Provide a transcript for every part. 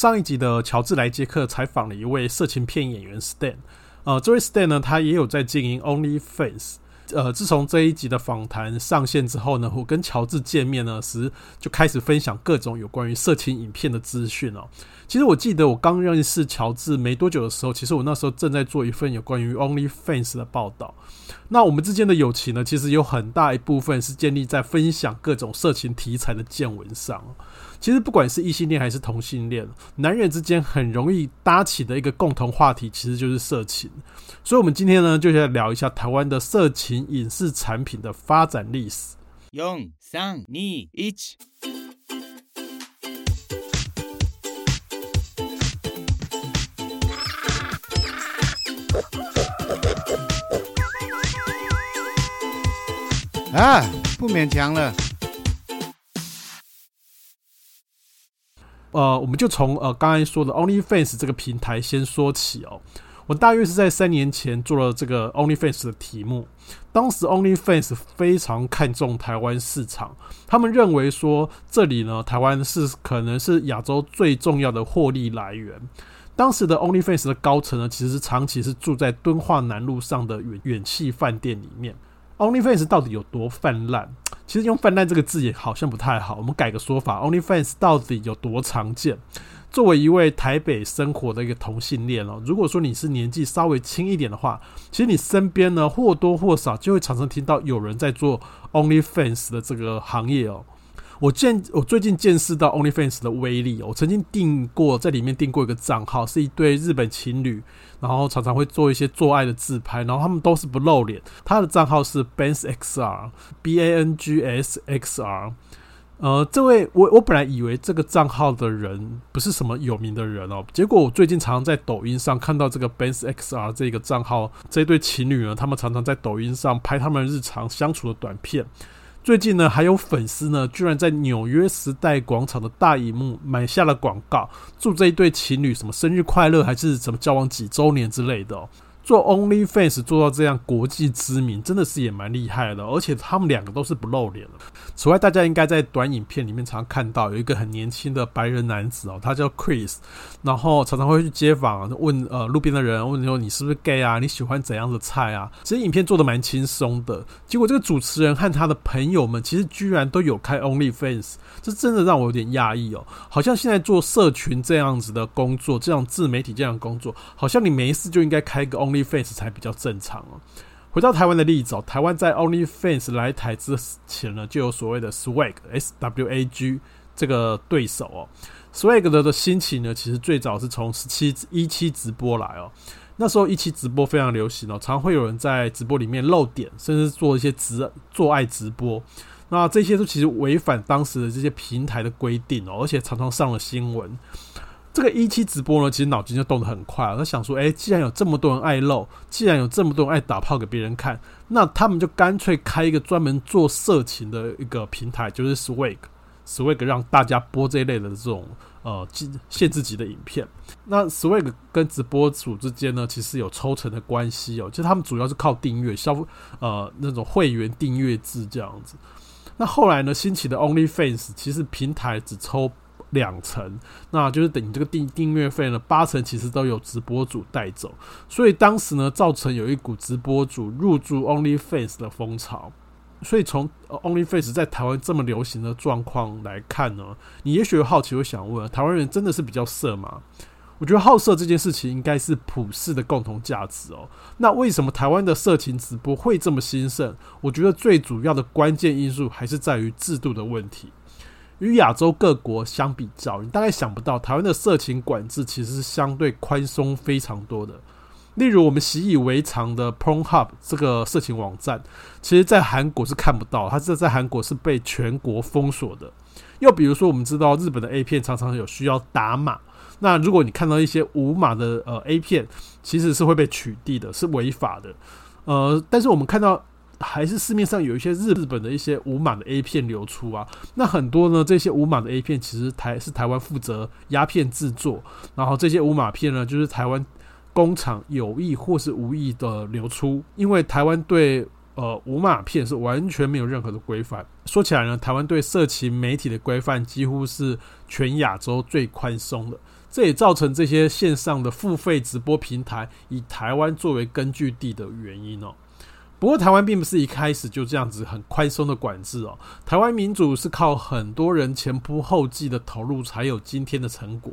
上一集的乔治莱杰克采访了一位色情片演员 Stan，呃，这位 Stan 呢，他也有在经营 OnlyFans。呃，自从这一集的访谈上线之后呢，我跟乔治见面呢时，就开始分享各种有关于色情影片的资讯哦。其实我记得我刚认识乔治没多久的时候，其实我那时候正在做一份有关于 OnlyFans 的报道。那我们之间的友情呢，其实有很大一部分是建立在分享各种色情题材的见闻上。其实不管是异性恋还是同性恋，男人之间很容易搭起的一个共同话题，其实就是色情。所以，我们今天呢，就来聊一下台湾的色情影视产品的发展历史。用、三、二、一。啊，不勉强了。呃，我们就从呃刚才说的 OnlyFans 这个平台先说起哦。我大约是在三年前做了这个 OnlyFans 的题目，当时 OnlyFans 非常看重台湾市场，他们认为说这里呢，台湾是可能是亚洲最重要的获利来源。当时的 OnlyFans 的高层呢，其实长期是住在敦化南路上的远远气饭店里面。OnlyFans 到底有多泛滥？其实用“泛滥”这个字也好像不太好，我们改个说法：OnlyFans 到底有多常见？作为一位台北生活的一个同性恋哦，如果说你是年纪稍微轻一点的话，其实你身边呢或多或少就会常常听到有人在做 OnlyFans 的这个行业哦。我见我最近见识到 OnlyFans 的威力，我曾经订过在里面订过一个账号，是一对日本情侣，然后常常会做一些做爱的自拍，然后他们都是不露脸。他的账号是 BangsXR，B A N G S X R。呃，这位我我本来以为这个账号的人不是什么有名的人哦，结果我最近常常在抖音上看到这个 BangsXR 这个账号，这对情侣呢，他们常常在抖音上拍他们日常相处的短片。最近呢，还有粉丝呢，居然在纽约时代广场的大荧幕买下了广告，祝这一对情侣什么生日快乐，还是什么交往几周年之类的哦。做 OnlyFans 做到这样国际知名，真的是也蛮厉害的，而且他们两个都是不露脸的。此外，大家应该在短影片里面常看到有一个很年轻的白人男子哦，他叫 Chris，然后常常会去街访问呃路边的人，问说你是不是 gay 啊？你喜欢怎样的菜啊？其实影片做的蛮轻松的。结果这个主持人和他的朋友们其实居然都有开 OnlyFans，这真的让我有点讶异哦。好像现在做社群这样子的工作，这样自媒体这样工作，好像你没事就应该开个 Only。OnlyFans 才比较正常哦。回到台湾的例子哦，台湾在 OnlyFans 来台之前呢，就有所谓的 Swag S W A G 这个对手哦。Swag 的的兴起呢，其实最早是从十七一期直播来哦。那时候一期直播非常流行哦，常会有人在直播里面露点，甚至做一些直做爱直播。那这些都其实违反当时的这些平台的规定哦，而且常常上了新闻。这个一期直播呢，其实脑筋就动得很快。他想说，哎，既然有这么多人爱露，既然有这么多人爱打炮给别人看，那他们就干脆开一个专门做色情的一个平台，就是 Swag，Swag 让大家播这一类的这种呃限制级的影片。那 Swag 跟直播主之间呢，其实有抽成的关系哦，就他们主要是靠订阅消呃那种会员订阅制这样子。那后来呢，兴起的 OnlyFans 其实平台只抽。两成，那就是等于这个订订阅费呢，八成其实都有直播主带走，所以当时呢，造成有一股直播主入驻 OnlyFans 的风潮。所以从 OnlyFans 在台湾这么流行的状况来看呢，你也许有好奇会想问：台湾人真的是比较色吗？我觉得好色这件事情应该是普世的共同价值哦。那为什么台湾的色情直播会这么兴盛？我觉得最主要的关键因素还是在于制度的问题。与亚洲各国相比较，你大概想不到台湾的色情管制其实是相对宽松非常多的。例如，我们习以为常的 Pornhub 这个色情网站，其实在韩国是看不到，它是在韩国是被全国封锁的。又比如说，我们知道日本的 A 片常常有需要打码，那如果你看到一些无码的呃 A 片，其实是会被取缔的，是违法的。呃，但是我们看到。还是市面上有一些日日本的一些无码的 A 片流出啊，那很多呢，这些无码的 A 片其实台是台湾负责压片制作，然后这些无码片呢，就是台湾工厂有意或是无意的流出，因为台湾对呃无码片是完全没有任何的规范。说起来呢，台湾对色情媒体的规范几乎是全亚洲最宽松的。这也造成这些线上的付费直播平台以台湾作为根据地的原因哦。不过，台湾并不是一开始就这样子很宽松的管制哦。台湾民主是靠很多人前仆后继的投入，才有今天的成果。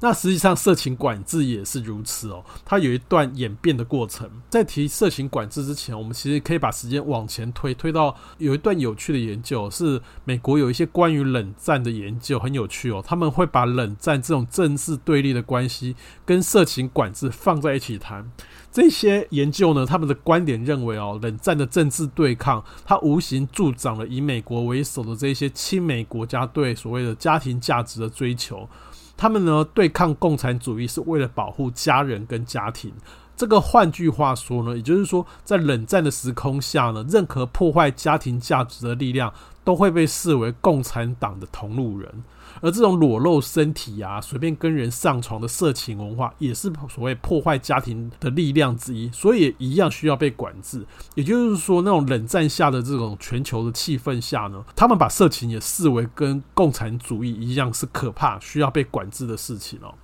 那实际上，色情管制也是如此哦。它有一段演变的过程。在提色情管制之前，我们其实可以把时间往前推，推到有一段有趣的研究，是美国有一些关于冷战的研究，很有趣哦。他们会把冷战这种政治对立的关系跟色情管制放在一起谈。这些研究呢，他们的观点认为哦，冷战的政治对抗，它无形助长了以美国为首的这些亲美国家对所谓的家庭价值的追求。他们呢，对抗共产主义是为了保护家人跟家庭。这个换句话说呢，也就是说，在冷战的时空下呢，任何破坏家庭价值的力量都会被视为共产党的同路人。而这种裸露身体啊，随便跟人上床的色情文化，也是所谓破坏家庭的力量之一，所以一样需要被管制。也就是说，那种冷战下的这种全球的气氛下呢，他们把色情也视为跟共产主义一样是可怕、需要被管制的事情哦。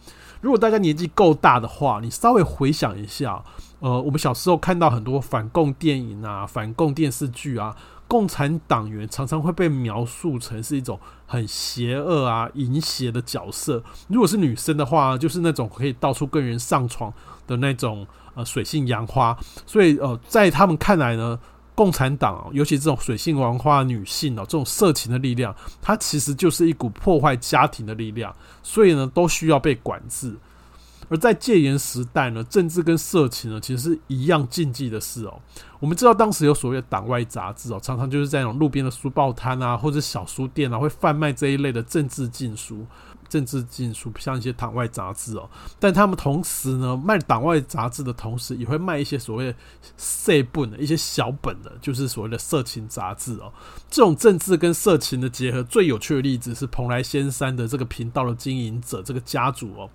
如果大家年纪够大的话，你稍微回想一下，呃，我们小时候看到很多反共电影啊、反共电视剧啊。共产党员常常会被描述成是一种很邪恶啊、淫邪的角色。如果是女生的话，就是那种可以到处跟人上床的那种呃水性杨花。所以呃，在他们看来呢，共产党尤其这种水性杨花的女性哦，这种色情的力量，它其实就是一股破坏家庭的力量。所以呢，都需要被管制。而在戒严时代呢，政治跟色情呢，其实是一样禁忌的事哦。我们知道当时有所谓的党外杂志哦，常常就是在那种路边的书报摊啊，或者小书店啊，会贩卖这一类的政治禁书、政治禁书，像一些党外杂志哦。但他们同时呢，卖党外杂志的同时，也会卖一些所谓的细本的一些小本的，就是所谓的色情杂志哦。这种政治跟色情的结合，最有趣的例子是蓬莱仙山的这个频道的经营者，这个家族哦。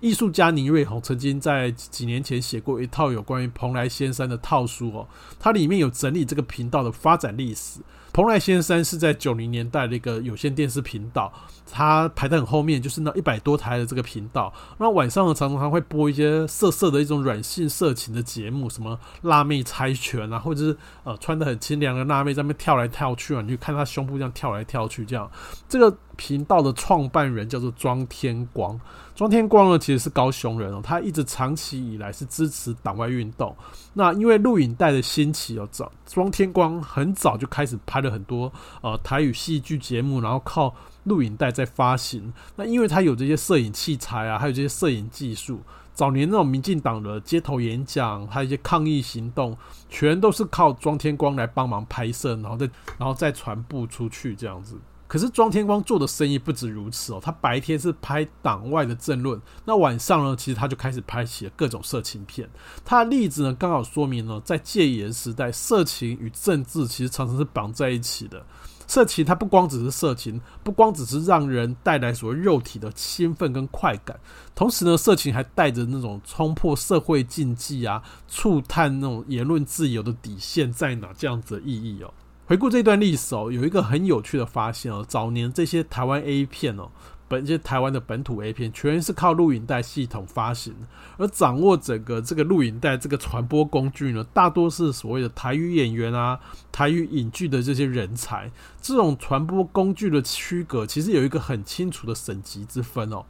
艺术家倪瑞红曾经在几年前写过一套有关于蓬莱仙山的套书哦，它里面有整理这个频道的发展历史。蓬莱仙山是在九零年代的一个有线电视频道，它排在很后面，就是那一百多台的这个频道。那晚上，常常会播一些色色的一种软性色情的节目，什么辣妹猜拳啊，或者是呃穿的很清凉的辣妹在那边跳来跳去啊，你就看她胸部这样跳来跳去这样。这个频道的创办人叫做庄天光，庄天光呢其实是高雄人哦，他一直长期以来是支持党外运动。那因为录影带的兴起哦，早庄天光很早就开始拍。了很多呃台语戏剧节目，然后靠录影带在发行。那因为他有这些摄影器材啊，还有这些摄影技术，早年那种民进党的街头演讲，还有一些抗议行动，全都是靠庄天光来帮忙拍摄，然后再然后再传播出去这样子。可是庄天光做的生意不止如此哦，他白天是拍党外的政论，那晚上呢，其实他就开始拍起了各种色情片。他的例子呢，刚好说明了在戒严时代，色情与政治其实常常是绑在一起的。色情它不光只是色情，不光只是让人带来所谓肉体的兴奋跟快感，同时呢，色情还带着那种冲破社会禁忌啊，触探那种言论自由的底线在哪这样子的意义哦。回顾这段历史哦，有一个很有趣的发现哦。早年这些台湾 A 片哦，本这些台湾的本土 A 片，全是靠录影带系统发行，而掌握整个这个录影带这个传播工具呢，大多是所谓的台语演员啊、台语影剧的这些人才。这种传播工具的区隔，其实有一个很清楚的省级之分哦。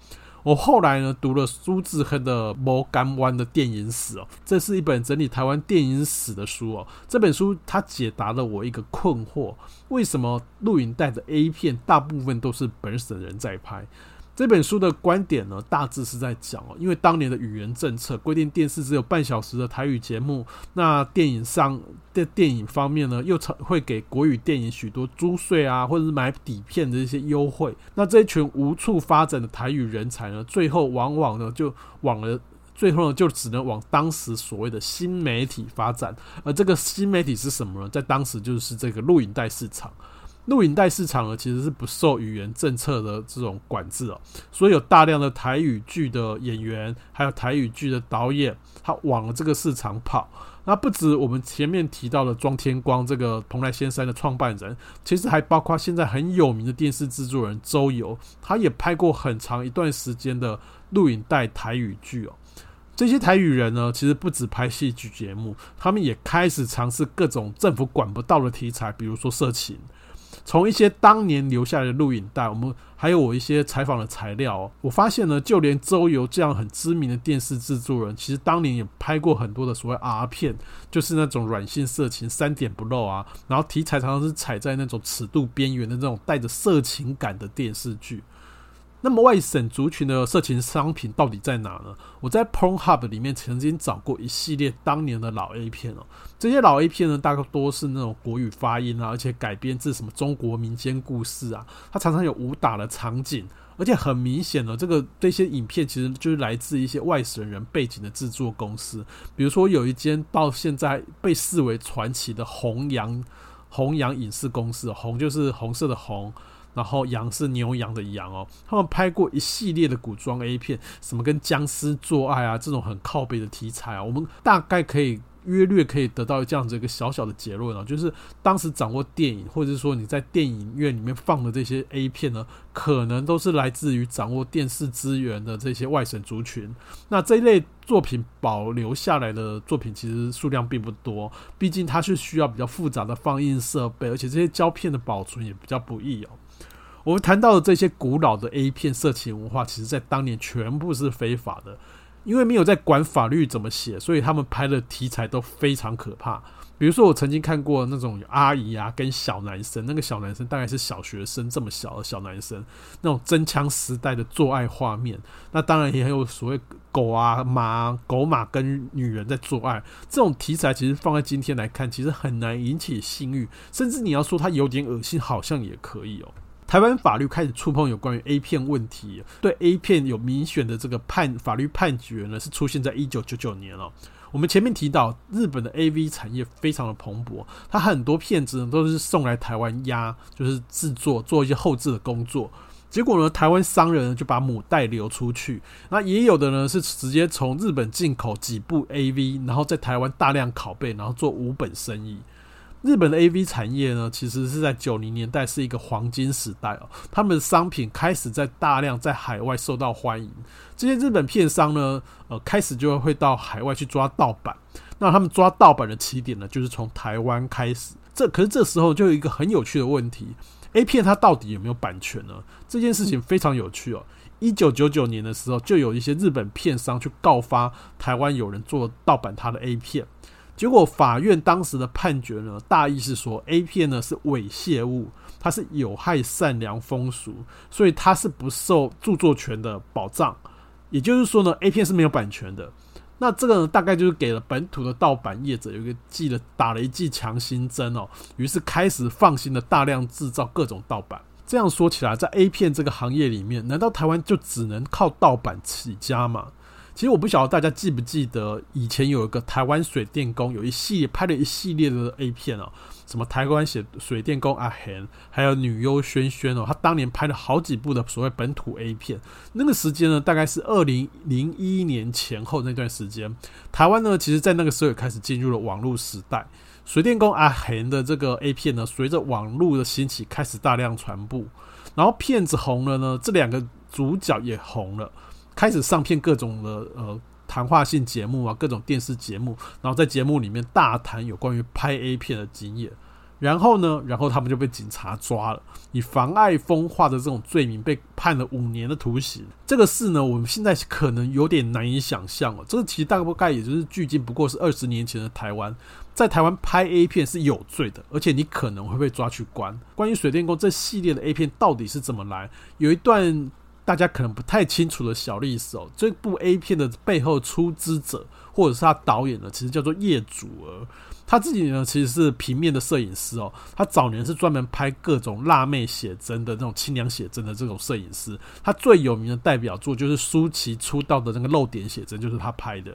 我后来呢读了苏志亨的《摩干湾的电影史》哦，这是一本整理台湾电影史的书哦。这本书它解答了我一个困惑：为什么录影带的 A 片大部分都是本省人在拍？这本书的观点呢，大致是在讲哦，因为当年的语言政策规定电视只有半小时的台语节目，那电影上的电影方面呢，又常会给国语电影许多租税啊，或者是买底片的一些优惠。那这一群无处发展的台语人才呢，最后往往呢就往了，最后呢就只能往当时所谓的新媒体发展。而这个新媒体是什么呢？在当时就是这个录影带市场。录影带市场呢，其实是不受语言政策的这种管制哦，所以有大量的台语剧的演员，还有台语剧的导演，他往了这个市场跑，那不止我们前面提到的庄天光这个蓬莱仙山的创办人，其实还包括现在很有名的电视制作人周游，他也拍过很长一段时间的录影带台语剧哦。这些台语人呢，其实不止拍戏剧节目，他们也开始尝试各种政府管不到的题材，比如说色情。从一些当年留下来的录影带，我们还有我一些采访的材料哦，我发现呢，就连周游这样很知名的电视制作人，其实当年也拍过很多的所谓 R 片，就是那种软性色情、三点不漏啊，然后题材常常是踩在那种尺度边缘的那种带着色情感的电视剧。那么外省族群的色情商品到底在哪呢？我在 Pornhub 里面曾经找过一系列当年的老 A 片哦，这些老 A 片呢，大多是那种国语发音啊，而且改编自什么中国民间故事啊，它常常有武打的场景，而且很明显的，这个这些影片其实就是来自一些外省人背景的制作公司，比如说有一间到现在被视为传奇的弘洋弘洋影视公司，弘就是红色的红。然后羊是牛羊的羊哦，他们拍过一系列的古装 A 片，什么跟僵尸做爱啊这种很靠北的题材啊，我们大概可以约略可以得到这样子一个小小的结论啊，就是当时掌握电影，或者是说你在电影院里面放的这些 A 片呢，可能都是来自于掌握电视资源的这些外省族群。那这一类作品保留下来的作品其实数量并不多，毕竟它是需要比较复杂的放映设备，而且这些胶片的保存也比较不易哦。我们谈到的这些古老的 A 片色情文化，其实在当年全部是非法的，因为没有在管法律怎么写，所以他们拍的题材都非常可怕。比如说，我曾经看过那种阿姨啊跟小男生，那个小男生大概是小学生这么小的小男生，那种真枪实弹的做爱画面，那当然也很有所谓狗啊马狗马跟女人在做爱，这种题材其实放在今天来看，其实很难引起性欲，甚至你要说它有点恶心，好像也可以哦。台湾法律开始触碰有关于 A 片问题，对 A 片有明显的这个判法律判决呢，是出现在一九九九年了。我们前面提到，日本的 AV 产业非常的蓬勃，它很多片子呢都是送来台湾压，就是制作做一些后制的工作。结果呢，台湾商人就把母带流出去，那也有的呢是直接从日本进口几部 AV，然后在台湾大量拷贝，然后做无本生意。日本的 AV 产业呢，其实是在九零年代是一个黄金时代哦，他们的商品开始在大量在海外受到欢迎。这些日本片商呢，呃，开始就会到海外去抓盗版。那他们抓盗版的起点呢，就是从台湾开始。这可是这时候就有一个很有趣的问题：A 片它到底有没有版权呢？这件事情非常有趣哦。一九九九年的时候，就有一些日本片商去告发台湾有人做盗版他的 A 片。结果法院当时的判决呢，大意是说 A 片呢是猥亵物，它是有害善良风俗，所以它是不受著作权的保障。也就是说呢，A 片是没有版权的。那这个呢，大概就是给了本土的盗版业者有一个记了打了一剂强心针哦，于是开始放心的大量制造各种盗版。这样说起来，在 A 片这个行业里面，难道台湾就只能靠盗版起家吗？其实我不晓得大家记不记得，以前有一个台湾水电工，有一系列拍了一系列的 A 片哦，什么台湾水水电工阿贤，还有女优萱萱哦，他当年拍了好几部的所谓本土 A 片。那个时间呢，大概是二零零一年前后那段时间，台湾呢，其实在那个时候也开始进入了网络时代。水电工阿贤的这个 A 片呢，随着网络的兴起，开始大量传播，然后片子红了呢，这两个主角也红了。开始上片各种的呃谈话性节目啊，各种电视节目，然后在节目里面大谈有关于拍 A 片的经验。然后呢，然后他们就被警察抓了，以妨碍风化的这种罪名被判了五年的徒刑。这个事呢，我们现在可能有点难以想象哦。这个其实大概也就是距今不过是二十年前的台湾，在台湾拍 A 片是有罪的，而且你可能会被抓去关。关于水电工这系列的 A 片到底是怎么来，有一段。大家可能不太清楚的小历史哦，这部 A 片的背后出资者或者是他导演呢，其实叫做叶祖儿。他自己呢其实是平面的摄影师哦，他早年是专门拍各种辣妹写真的那种清凉写真的这种摄影师。他最有名的代表作就是舒淇出道的那个露点写真，就是他拍的。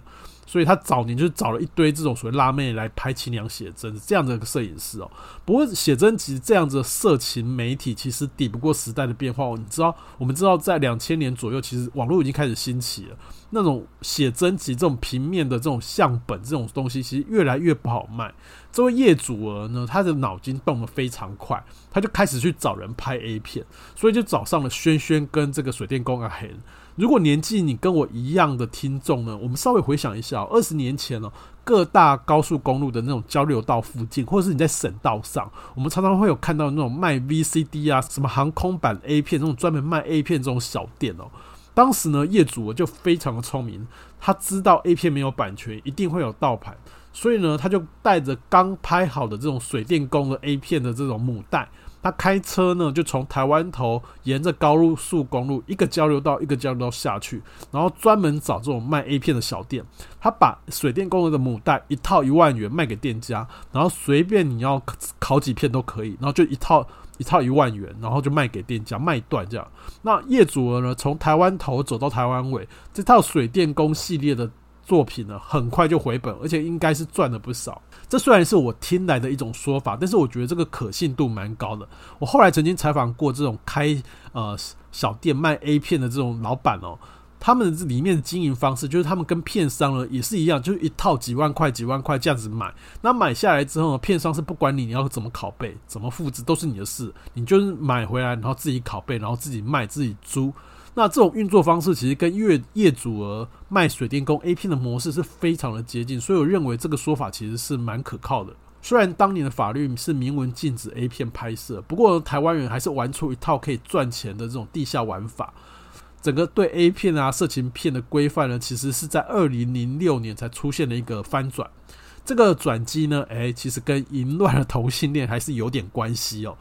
所以他早年就找了一堆这种所谓辣妹来拍清凉写真，这样的一个摄影师哦。不过写真集这样子的色情媒体其实抵不过时代的变化。你知道，我们知道在两千年左右，其实网络已经开始兴起了。那种写真集这种平面的这种相本这种东西，其实越来越不好卖。这位业主儿呢，他的脑筋动得非常快，他就开始去找人拍 A 片，所以就找上了轩轩跟这个水电工阿贤。如果年纪你跟我一样的听众呢，我们稍微回想一下，二十年前哦，各大高速公路的那种交流道附近，或者是你在省道上，我们常常会有看到那种卖 VCD 啊，什么航空版 A 片，那种专门卖 A 片这种小店哦。当时呢，业主就非常的聪明，他知道 A 片没有版权，一定会有盗版，所以呢，他就带着刚拍好的这种水电工的 A 片的这种母带。他开车呢，就从台湾头沿着高速公路一个交流道一个交流道下去，然后专门找这种卖 A 片的小店。他把水电工的母带一套一万元卖给店家，然后随便你要烤几片都可以，然后就一套一套一万元，然后就卖给店家卖断这样。那业主呢，从台湾头走到台湾尾，这套水电工系列的作品呢，很快就回本，而且应该是赚了不少。这虽然是我听来的一种说法，但是我觉得这个可信度蛮高的。我后来曾经采访过这种开呃小店卖 A 片的这种老板哦，他们这里面的经营方式就是他们跟片商呢也是一样，就是一套几万块几万块这样子买。那买下来之后呢，片商是不管你你要怎么拷贝、怎么复制都是你的事，你就是买回来然后自己拷贝，然后自己卖、自己租。那这种运作方式其实跟业业主儿卖水电工 A 片的模式是非常的接近，所以我认为这个说法其实是蛮可靠的。虽然当年的法律是明文禁止 A 片拍摄，不过台湾人还是玩出一套可以赚钱的这种地下玩法。整个对 A 片啊、色情片的规范呢，其实是在二零零六年才出现了一个翻转。这个转机呢，诶，其实跟淫乱的同性恋还是有点关系哦。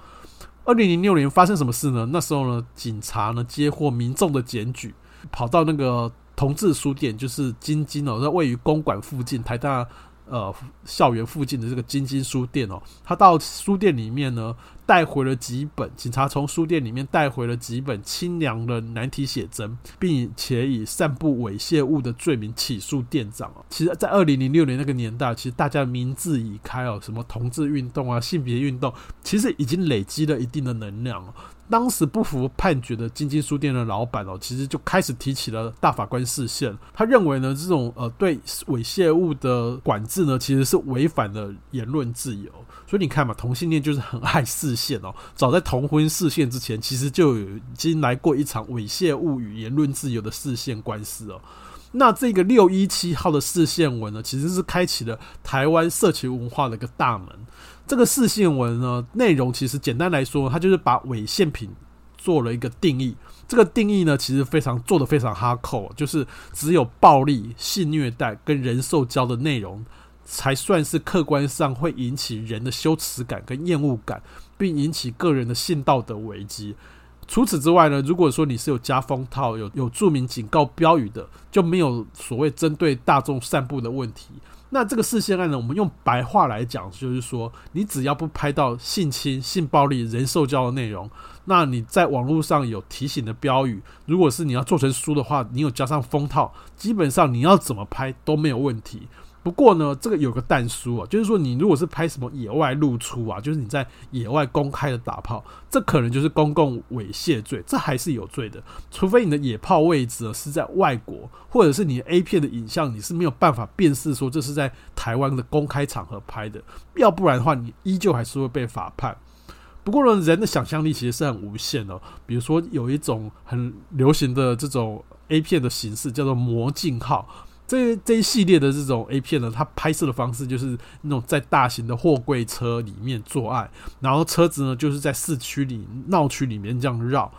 二零零六年发生什么事呢？那时候呢，警察呢接获民众的检举，跑到那个同志书店，就是晶晶哦，在位于公馆附近，台大。呃，校园附近的这个金金书店哦，他到书店里面呢，带回了几本，警察从书店里面带回了几本清凉的难题写真，并且以散布猥亵物的罪名起诉店长哦。其实，在二零零六年那个年代，其实大家名字已开哦，什么同志运动啊、性别运动，其实已经累积了一定的能量哦。当时不服判决的晶晶书店的老板哦，其实就开始提起了大法官释宪。他认为呢，这种呃对猥亵物的管制呢，其实是违反了言论自由。所以你看嘛，同性恋就是很爱释宪哦。早在同婚释宪之前，其实就有已经来过一场猥亵物与言论自由的释宪官司哦。那这个六一七号的释宪文呢，其实是开启了台湾色情文化的一个大门。这个释宪文呢，内容其实简单来说，它就是把猥亵品做了一个定义。这个定义呢，其实非常做得非常哈扣，就是只有暴力、性虐待跟人兽交的内容，才算是客观上会引起人的羞耻感跟厌恶感，并引起个人的性道德危机。除此之外呢，如果说你是有加封套、有有注明警告标语的，就没有所谓针对大众散布的问题。那这个事件案呢，我们用白话来讲，就是说，你只要不拍到性侵、性暴力、人兽交的内容，那你在网络上有提醒的标语，如果是你要做成书的话，你有加上封套，基本上你要怎么拍都没有问题。不过呢，这个有个但书啊，就是说你如果是拍什么野外露出啊，就是你在野外公开的打炮，这可能就是公共猥亵罪，这还是有罪的。除非你的野炮位置是在外国，或者是你 A 片的影像你是没有办法辨识说这是在台湾的公开场合拍的，要不然的话你依旧还是会被法判。不过呢，人的想象力其实是很无限的。比如说有一种很流行的这种 A 片的形式，叫做魔镜号。这这一系列的这种 A 片呢，它拍摄的方式就是那种在大型的货柜车里面做爱，然后车子呢就是在市区里闹区里面这样绕，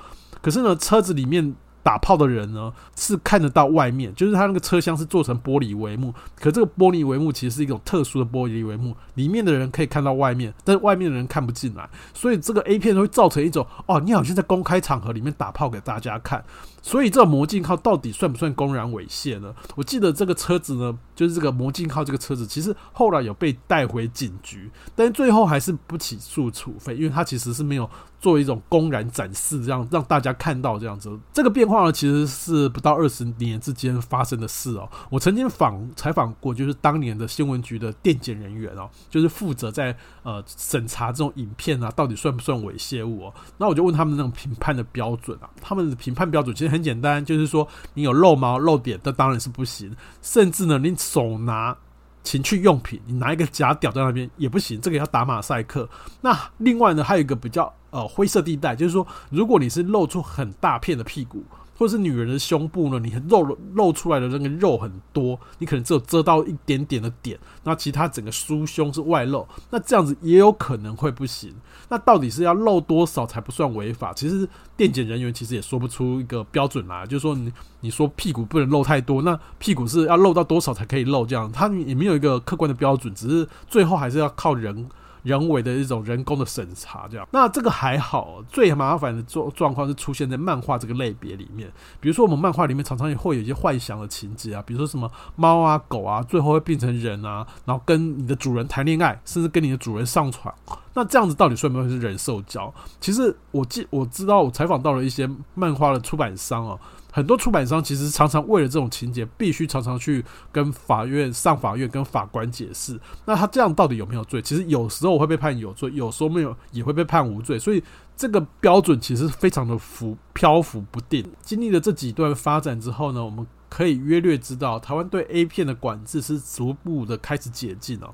可是呢车子里面。打炮的人呢是看得到外面，就是他那个车厢是做成玻璃帷幕，可这个玻璃帷幕其实是一种特殊的玻璃帷幕，里面的人可以看到外面，但外面的人看不进来，所以这个 A 片会造成一种哦，你好像在公开场合里面打炮给大家看，所以这个魔镜号到底算不算公然猥亵呢？我记得这个车子呢，就是这个魔镜号这个车子，其实后来有被带回警局，但最后还是不起诉处分，因为它其实是没有作为一种公然展示，这样让大家看到这样子。这个变化呢，其实是不到二十年之间发生的事哦。我曾经访采访过，就是当年的新闻局的电检人员哦，就是负责在呃审查这种影片啊，到底算不算猥亵物哦。那我就问他们那种评判的标准啊，他们的评判标准其实很简单，就是说你有露毛露点，那当然是不行。甚至呢，你手拿情趣用品，你拿一个假屌在那边也不行，这个要打马赛克。那另外呢，还有一个比较呃灰色地带，就是说如果你是露出很大片的屁股。或是女人的胸部呢？你露露出来的那个肉很多，你可能只有遮到一点点的点，那其他整个酥胸是外露，那这样子也有可能会不行。那到底是要露多少才不算违法？其实电检人员其实也说不出一个标准来，就是说你你说屁股不能露太多，那屁股是要露到多少才可以露？这样他也没有一个客观的标准，只是最后还是要靠人。人为的一种人工的审查，这样，那这个还好。最麻烦的状状况是出现在漫画这个类别里面。比如说，我们漫画里面常常也会有一些幻想的情节啊，比如说什么猫啊、狗啊，最后会变成人啊，然后跟你的主人谈恋爱，甚至跟你的主人上床。那这样子到底算不算是人兽交？其实我记我知道，我采访到了一些漫画的出版商啊。很多出版商其实常常为了这种情节，必须常常去跟法院、上法院跟法官解释。那他这样到底有没有罪？其实有时候会被判有罪，有时候没有也会被判无罪。所以这个标准其实非常的浮漂浮不定。经历了这几段发展之后呢，我们可以约略知道，台湾对 A 片的管制是逐步的开始解禁哦。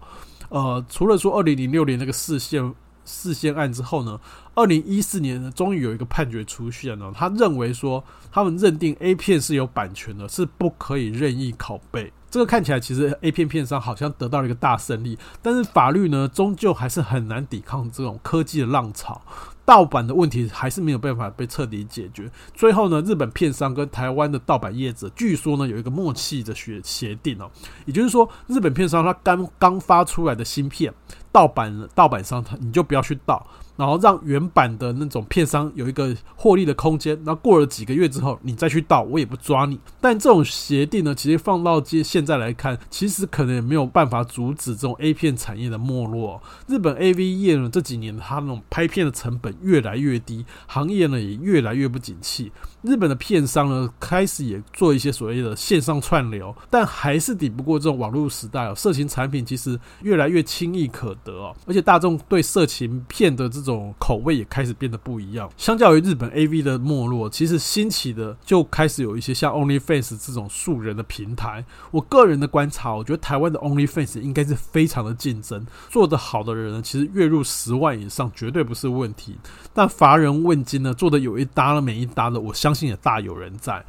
呃，除了说二零零六年那个视线释宪案之后呢，二零一四年呢，终于有一个判决出现了。他认为说，他们认定 A 片是有版权的，是不可以任意拷贝。这个看起来其实 A 片片商好像得到了一个大胜利，但是法律呢，终究还是很难抵抗这种科技的浪潮。盗版的问题还是没有办法被彻底解决。最后呢，日本片商跟台湾的盗版业者，据说呢有一个默契的协协定哦，也就是说，日本片商他刚刚发出来的新片，盗版盗版商他你就不要去盗。然后让原版的那种片商有一个获利的空间，那过了几个月之后，你再去盗，我也不抓你。但这种协定呢，其实放到现现在来看，其实可能也没有办法阻止这种 A 片产业的没落。日本 AV 业呢，这几年它那种拍片的成本越来越低，行业呢也越来越不景气。日本的片商呢，开始也做一些所谓的线上串流，但还是抵不过这种网络时代哦。色情产品其实越来越轻易可得哦，而且大众对色情片的这这种口味也开始变得不一样。相较于日本 AV 的没落，其实兴起的就开始有一些像 OnlyFans 这种素人的平台。我个人的观察，我觉得台湾的 OnlyFans 应该是非常的竞争，做得好的人呢，其实月入十万以上绝对不是问题。但乏人问津呢，做得有一搭了没一搭的，我相信也大有人在。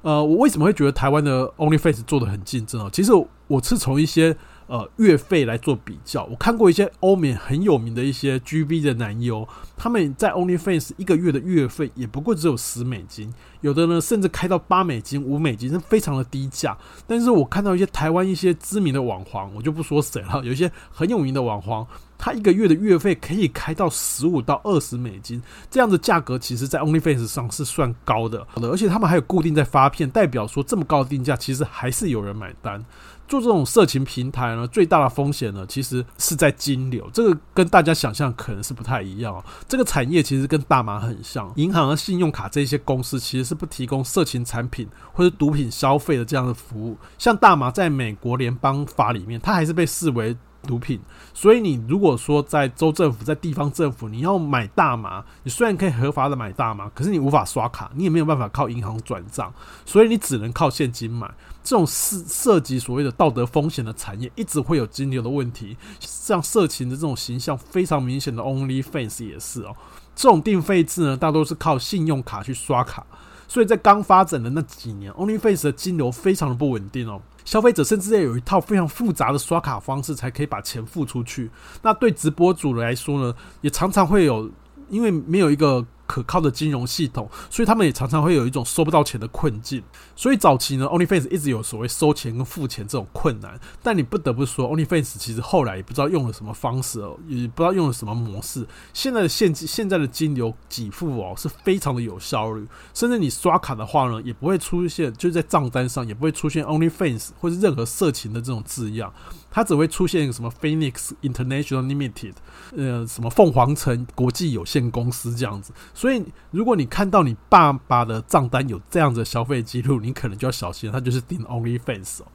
呃，我为什么会觉得台湾的 OnlyFans 做得很竞争啊？其实我是从一些。呃，月费来做比较，我看过一些欧美很有名的一些 GV 的男优，他们在 OnlyFans 一个月的月费也不过只有十美金，有的呢甚至开到八美金、五美金，是非常的低价。但是我看到一些台湾一些知名的网黄，我就不说谁了，有一些很有名的网黄，他一个月的月费可以开到十五到二十美金，这样的价格其实在 OnlyFans 上是算高的，而且他们还有固定在发片，代表说这么高的定价，其实还是有人买单。做这种色情平台呢，最大的风险呢，其实是在金流。这个跟大家想象可能是不太一样。这个产业其实跟大麻很像，银行和信用卡这些公司其实是不提供色情产品或者毒品消费的这样的服务。像大麻在美国联邦法里面，它还是被视为毒品。所以你如果说在州政府、在地方政府，你要买大麻，你虽然可以合法的买大麻，可是你无法刷卡，你也没有办法靠银行转账，所以你只能靠现金买。这种涉涉及所谓的道德风险的产业，一直会有金流的问题。像色情的这种形象非常明显的 OnlyFans 也是哦。这种订费制呢，大多是靠信用卡去刷卡，所以在刚发展的那几年，OnlyFace 的金流非常的不稳定哦。消费者甚至要有一套非常复杂的刷卡方式，才可以把钱付出去。那对直播主来说呢，也常常会有，因为没有一个。可靠的金融系统，所以他们也常常会有一种收不到钱的困境。所以早期呢，OnlyFans 一直有所谓收钱跟付钱这种困难。但你不得不说，OnlyFans 其实后来也不知道用了什么方式哦，也不知道用了什么模式。现在的现金现在的金流给付哦是非常的有效率，甚至你刷卡的话呢，也不会出现就在账单上也不会出现 OnlyFans 或是任何色情的这种字样。它只会出现一个什么 Phoenix International Limited，呃，什么凤凰城国际有限公司这样子。所以，如果你看到你爸爸的账单有这样子的消费记录，你可能就要小心，他就是订 OnlyFans 哦。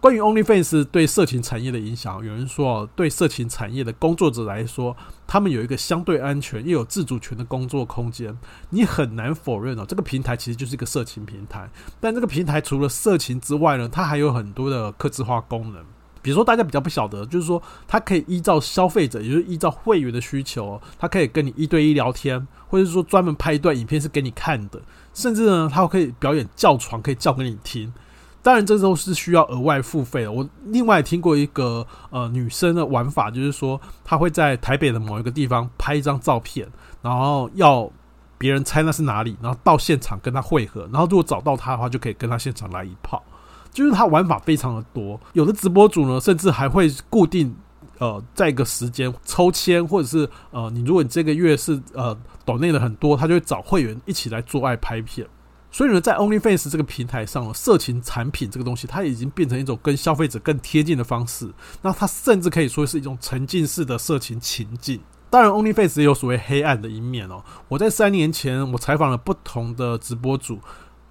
关于 OnlyFans 对色情产业的影响，有人说哦，对色情产业的工作者来说，他们有一个相对安全又有自主权的工作空间。你很难否认哦，这个平台其实就是一个色情平台。但这个平台除了色情之外呢，它还有很多的客制化功能。比如说，大家比较不晓得，就是说，它可以依照消费者，也就是依照会员的需求，它可以跟你一对一聊天，或者是说专门拍一段影片是给你看的，甚至呢，他可以表演叫床，可以叫给你听。当然，这都是需要额外付费的。我另外听过一个呃女生的玩法，就是说，她会在台北的某一个地方拍一张照片，然后要别人猜那是哪里，然后到现场跟她会合，然后如果找到她的话，就可以跟她现场来一炮。就是他玩法非常的多，有的直播主呢，甚至还会固定呃，在一个时间抽签，或者是呃，你如果你这个月是呃抖内的很多，他就会找会员一起来做爱拍片。所以呢，在 OnlyFans 这个平台上，色情产品这个东西，它已经变成一种跟消费者更贴近的方式。那它甚至可以说是一种沉浸式的色情情境。当然，OnlyFans 也有所谓黑暗的一面哦。我在三年前，我采访了不同的直播主。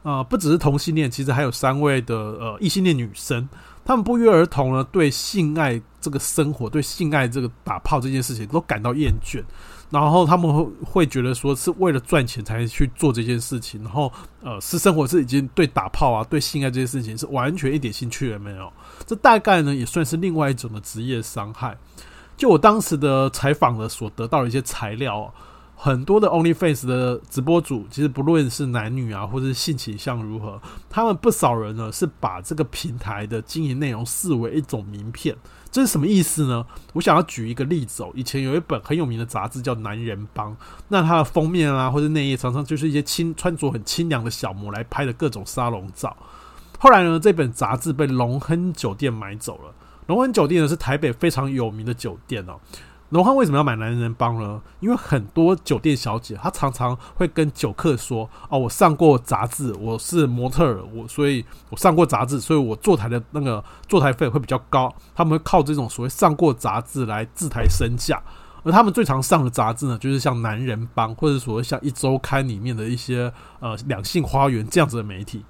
啊、呃，不只是同性恋，其实还有三位的呃异性恋女生，他们不约而同呢，对性爱这个生活，对性爱这个打炮这件事情都感到厌倦，然后他们会会觉得说是为了赚钱才去做这件事情，然后呃私生活是已经对打炮啊，对性爱这件事情是完全一点兴趣也没有，这大概呢也算是另外一种的职业伤害。就我当时的采访的所得到的一些材料、啊。很多的 OnlyFans 的直播主，其实不论是男女啊，或者性倾向如何，他们不少人呢是把这个平台的经营内容视为一种名片。这是什么意思呢？我想要举一个例子哦。以前有一本很有名的杂志叫《男人帮》，那它的封面啊，或者内页常常就是一些清穿着很清凉的小模来拍的各种沙龙照。后来呢，这本杂志被龙亨酒店买走了。龙亨酒店呢是台北非常有名的酒店哦。龙汉为什么要买男人帮呢？因为很多酒店小姐，她常常会跟酒客说：“哦，我上过杂志，我是模特儿，我所以我上过杂志，所以我坐台的那个坐台费会比较高。他们会靠这种所谓上过杂志来自抬身价。而他们最常上的杂志呢，就是像男人帮，或者所谓像一周刊里面的一些呃两性花园这样子的媒体。”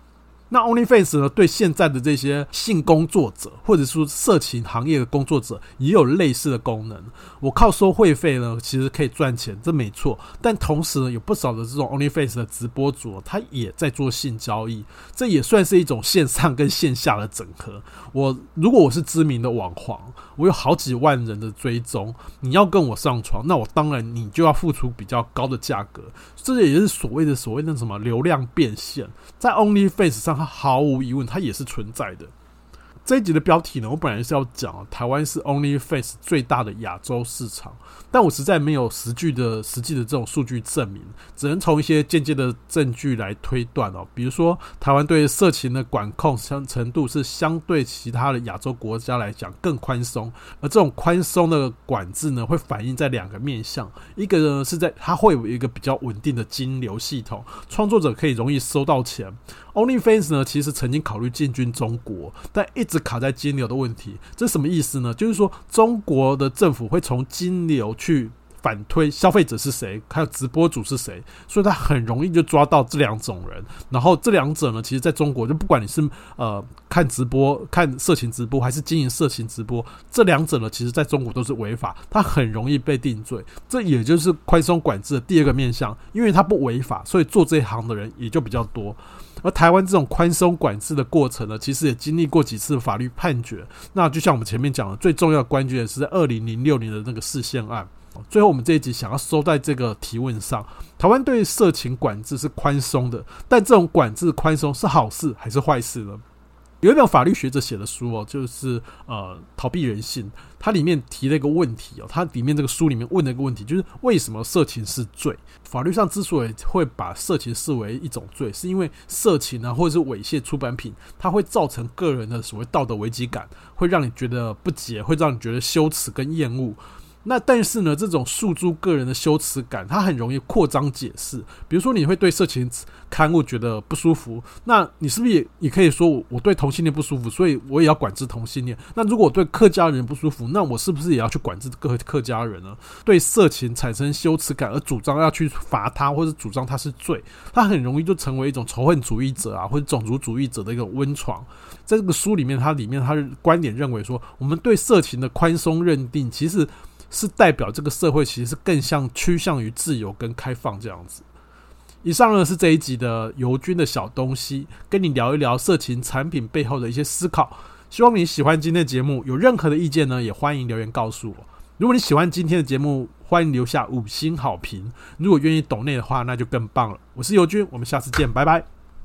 那 OnlyFans 呢，对现在的这些性工作者，或者说色情行业的工作者，也有类似的功能。我靠收会费呢，其实可以赚钱，这没错。但同时呢，有不少的这种 OnlyFans 的直播主，他也在做性交易，这也算是一种线上跟线下的整合。我如果我是知名的网黄，我有好几万人的追踪，你要跟我上床，那我当然你就要付出比较高的价格。这也就是所谓的所谓的什么流量变现，在 OnlyFans 上。它毫无疑问，它也是存在的。这一集的标题呢，我本来是要讲台湾是 OnlyFans 最大的亚洲市场，但我实在没有实据的实际的这种数据证明，只能从一些间接的证据来推断哦。比如说，台湾对色情的管控相程度是相对其他的亚洲国家来讲更宽松，而这种宽松的管制呢，会反映在两个面向，一个呢是在它会有一个比较稳定的金流系统，创作者可以容易收到钱。OnlyFans 呢，其实曾经考虑进军中国，但一直卡在金流的问题。这什么意思呢？就是说，中国的政府会从金流去反推消费者是谁，还有直播主是谁，所以他很容易就抓到这两种人。然后这两者呢，其实在中国就不管你是呃看直播、看色情直播，还是经营色情直播，这两者呢，其实在中国都是违法，它很容易被定罪。这也就是宽松管制的第二个面向，因为它不违法，所以做这一行的人也就比较多。而台湾这种宽松管制的过程呢，其实也经历过几次法律判决。那就像我们前面讲的，最重要的关键是在二零零六年的那个释宪案。最后，我们这一集想要收在这个提问上：台湾对色情管制是宽松的，但这种管制宽松是好事还是坏事呢？有一本法律学者写的书哦，就是呃逃避人性。它里面提了一个问题哦，它里面这个书里面问了一个问题，就是为什么色情是罪？法律上之所以会把色情视为一种罪，是因为色情啊或者是猥亵出版品，它会造成个人的所谓道德危机感，会让你觉得不解，会让你觉得羞耻跟厌恶。那但是呢，这种诉诸个人的羞耻感，它很容易扩张解释。比如说，你会对色情刊物觉得不舒服，那你是不是也也可以说我我对同性恋不舒服，所以我也要管制同性恋？那如果我对客家人不舒服，那我是不是也要去管制各客家人呢？对色情产生羞耻感而主张要去罚他，或者主张他是罪，他很容易就成为一种仇恨主义者啊，或者种族主义者的一个温床。在这个书里面，它里面它的观点认为说，我们对色情的宽松认定，其实。是代表这个社会其实是更像趋向于自由跟开放这样子。以上呢是这一集的尤军的小东西，跟你聊一聊色情产品背后的一些思考。希望你喜欢今天的节目，有任何的意见呢，也欢迎留言告诉我。如果你喜欢今天的节目，欢迎留下五星好评。如果愿意懂内的话，那就更棒了。我是尤军，我们下次见，拜拜。